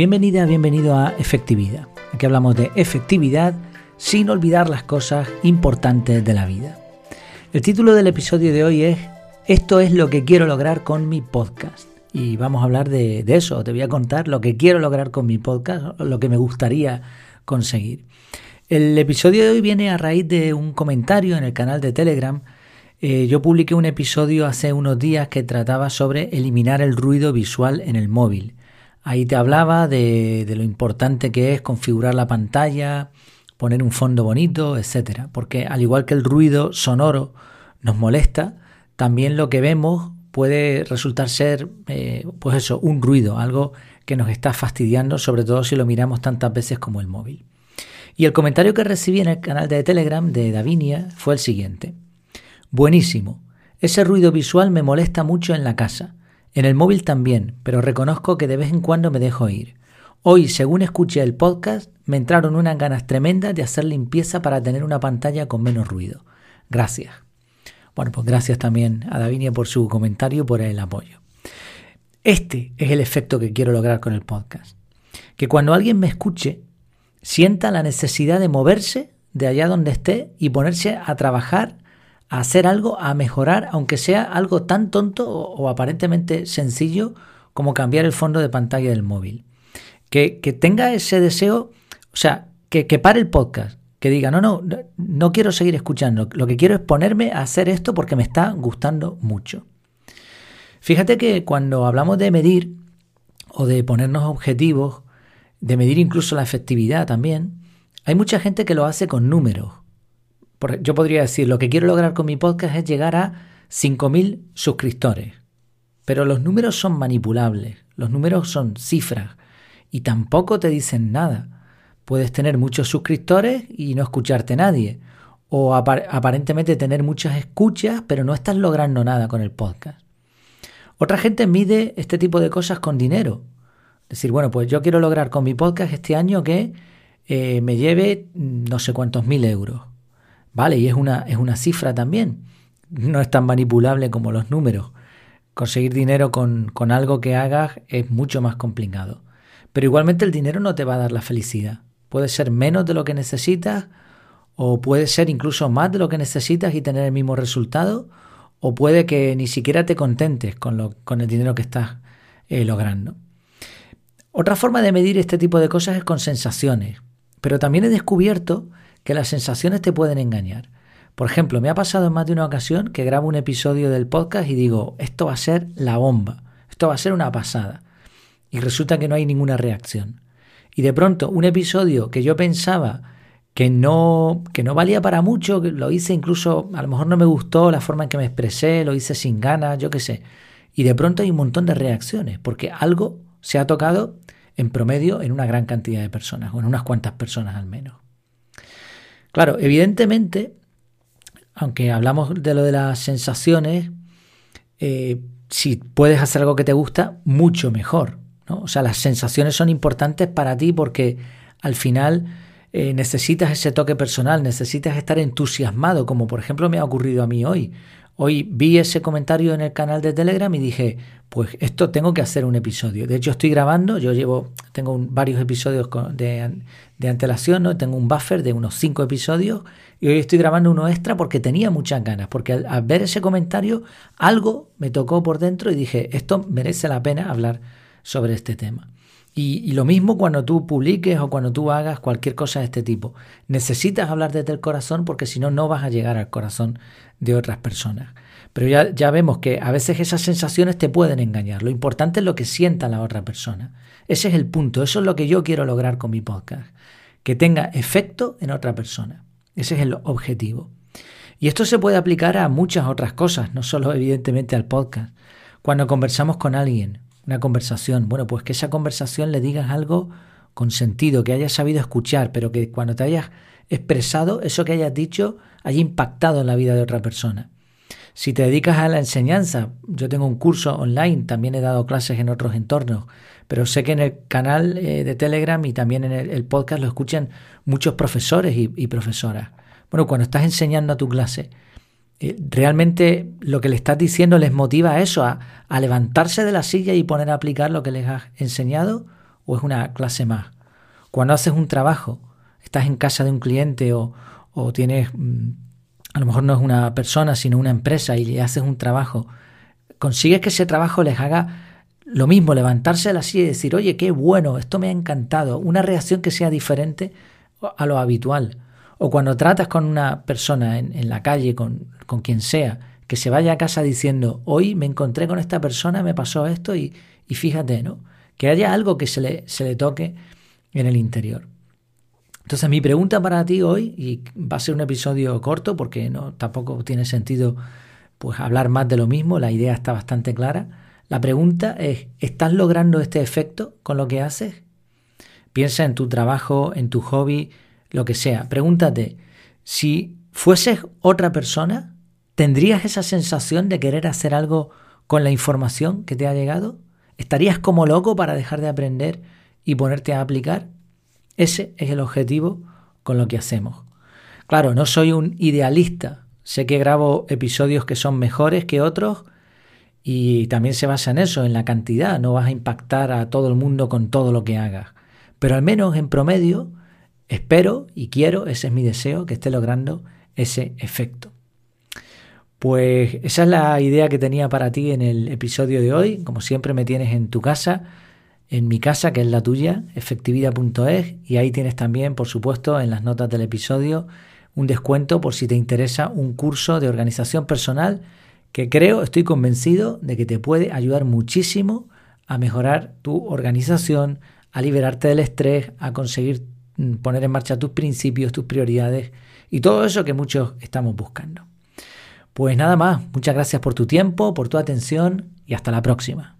Bienvenida, bienvenido a Efectividad. Aquí hablamos de efectividad sin olvidar las cosas importantes de la vida. El título del episodio de hoy es Esto es lo que quiero lograr con mi podcast. Y vamos a hablar de, eso. Te voy a contar lo que quiero lograr con mi podcast, lo que me gustaría conseguir. El episodio de hoy viene a raíz de un comentario en el canal de Telegram. Eh, yo publiqué un episodio hace unos días que trataba sobre eliminar el ruido visual en el móvil. Ahí te hablaba de, lo importante que es configurar la pantalla, poner un fondo bonito, etcétera. Porque al igual que el ruido sonoro nos molesta, también lo que vemos puede resultar ser, eh, pues eso, un ruido, algo que nos está fastidiando, sobre todo si lo miramos tantas veces como el móvil. Y el comentario que recibí en el canal de Telegram de Davinia fue el siguiente. Buenísimo. Ese ruido visual me molesta mucho en la casa. En el móvil también, pero reconozco que de vez en cuando me dejo ir. Hoy, según escuché el podcast, me entraron unas ganas tremendas de hacer limpieza para tener una pantalla con menos ruido. Gracias. Bueno, pues gracias también a Davinia por su comentario, por el apoyo. Este es el efecto que quiero lograr con el podcast. Que cuando alguien me escuche, sienta la necesidad de moverse de allá donde esté y ponerse a trabajar hacer algo, a mejorar, aunque sea algo tan tonto o, aparentemente sencillo como cambiar el fondo de pantalla del móvil. Que, tenga ese deseo, o sea, que, que, pare el podcast, que diga, no, no, no quiero seguir escuchando, lo que quiero es ponerme a hacer esto porque me está gustando mucho. Fíjate que cuando hablamos de medir o de ponernos objetivos, de medir incluso la efectividad también, hay mucha gente que lo hace con números yo podría decir, lo que quiero lograr con mi podcast es llegar a 5.000 suscriptores. Pero los números son manipulables, los números son cifras y tampoco te dicen nada. Puedes tener muchos suscriptores y no escucharte nadie. O aparentemente tener muchas escuchas, pero no estás logrando nada con el podcast. Otra gente mide este tipo de cosas con dinero. Decir, bueno, pues yo quiero lograr con mi podcast este año que eh, me lleve mm, no sé cuántos mil euros. Vale, y es una, es una cifra también. No es tan manipulable como los números. Conseguir dinero con, con algo que hagas es mucho más complicado. Pero igualmente el dinero no te va a dar la felicidad. Puede ser menos de lo que necesitas o puede ser incluso más de lo que necesitas y tener el mismo resultado o puede que ni siquiera te contentes con, lo, con el dinero que estás eh, logrando. Otra forma de medir este tipo de cosas es con sensaciones, pero también he descubierto que las sensaciones te pueden engañar. Por ejemplo, me ha pasado en más de una ocasión que grabo un episodio del podcast y digo, esto va a ser la bomba, esto va a ser una pasada. Y resulta que no hay ninguna reacción. Y de pronto, un episodio que yo pensaba que no, que no valía para mucho, lo hice incluso, a lo mejor no me gustó la forma en que me expresé, lo hice sin ganas, yo qué sé. Y de pronto hay un montón de reacciones, porque algo se ha tocado en promedio en una gran cantidad de personas, o en unas cuantas personas al menos. Claro, evidentemente, aunque hablamos de lo de las sensaciones, eh, si puedes hacer algo que te gusta, mucho mejor. ¿no? O sea, las sensaciones son importantes para ti porque al final eh, necesitas ese toque personal, necesitas estar entusiasmado, como por ejemplo me ha ocurrido a mí hoy. Hoy vi ese comentario en el canal de Telegram y dije, pues esto tengo que hacer un episodio. De hecho, estoy grabando, yo llevo, tengo varios episodios de, de, antelación, ¿no? tengo un buffer de unos cinco episodios y hoy estoy grabando uno extra porque tenía muchas ganas, porque al, ver ese comentario algo me tocó por dentro y dije, esto merece la pena hablar sobre este tema. Y, lo mismo cuando tú publiques o cuando tú hagas cualquier cosa de este tipo. Necesitas hablar desde el corazón porque si no, no vas a llegar al corazón de otras personas. Pero ya, ya vemos que a veces esas sensaciones te pueden engañar. Lo importante es lo que sienta la otra persona. Ese es el punto. Eso es lo que yo quiero lograr con mi podcast. Que tenga efecto en otra persona. Ese es el objetivo. Y esto se puede aplicar a muchas otras cosas, no solo evidentemente al podcast. Cuando conversamos con alguien, una conversación, bueno, pues que esa conversación le digas algo con sentido, que hayas sabido escuchar, pero que cuando te hayas expresado, eso que hayas dicho haya impactado en la vida de otra persona. Si te dedicas a la enseñanza, yo tengo un curso online, también he dado clases en otros entornos, pero sé que en el canal eh, de Telegram y también en el, podcast lo escuchan muchos profesores y, profesoras. Bueno, cuando estás enseñando a tu clase, eh, realmente lo que le estás diciendo les motiva a eso, a, levantarse de la silla y poner a aplicar lo que les has enseñado, o es una clase más. Cuando haces un trabajo, estás en casa de un cliente o, o tienes, mm, a lo mejor no es una persona, sino una empresa y le haces un trabajo, consigues que ese trabajo les haga lo mismo, levantarse de la silla y decir, oye, qué bueno, esto me ha encantado, una reacción que sea diferente a lo habitual. O cuando tratas con una persona en, la calle, con, con, quien sea, que se vaya a casa diciendo, hoy me encontré con esta persona, me pasó esto y, y fíjate, ¿no? Que haya algo que se le, se le toque en el interior. Entonces mi pregunta para ti hoy, y va a ser un episodio corto porque no, tampoco tiene sentido pues hablar más de lo mismo, la idea está bastante clara. La pregunta es, ¿estás logrando este efecto con lo que haces? Piensa en tu trabajo, en tu hobby, lo que sea. Pregúntate, si fueses otra persona, ¿tendrías esa sensación de querer hacer algo con la información que te ha llegado? ¿Estarías como loco para dejar de aprender y ponerte a aplicar? Ese es el objetivo con lo que hacemos. Claro, no soy un idealista. Sé que grabo episodios que son mejores que otros y también se basa en eso, en la cantidad. No vas a impactar a todo el mundo con todo lo que hagas. Pero al menos en promedio, espero y quiero, ese es mi deseo, que esté logrando ese efecto. Pues esa es la idea que tenía para ti en el episodio de hoy. Como siempre me tienes en tu casa en mi casa, que es la tuya, efectividad.es, y ahí tienes también, por supuesto, en las notas del episodio, un descuento por si te interesa un curso de organización personal que creo, estoy convencido de que te puede ayudar muchísimo a mejorar tu organización, a liberarte del estrés, a conseguir poner en marcha tus principios, tus prioridades y todo eso que muchos estamos buscando. Pues nada más, muchas gracias por tu tiempo, por tu atención y hasta la próxima.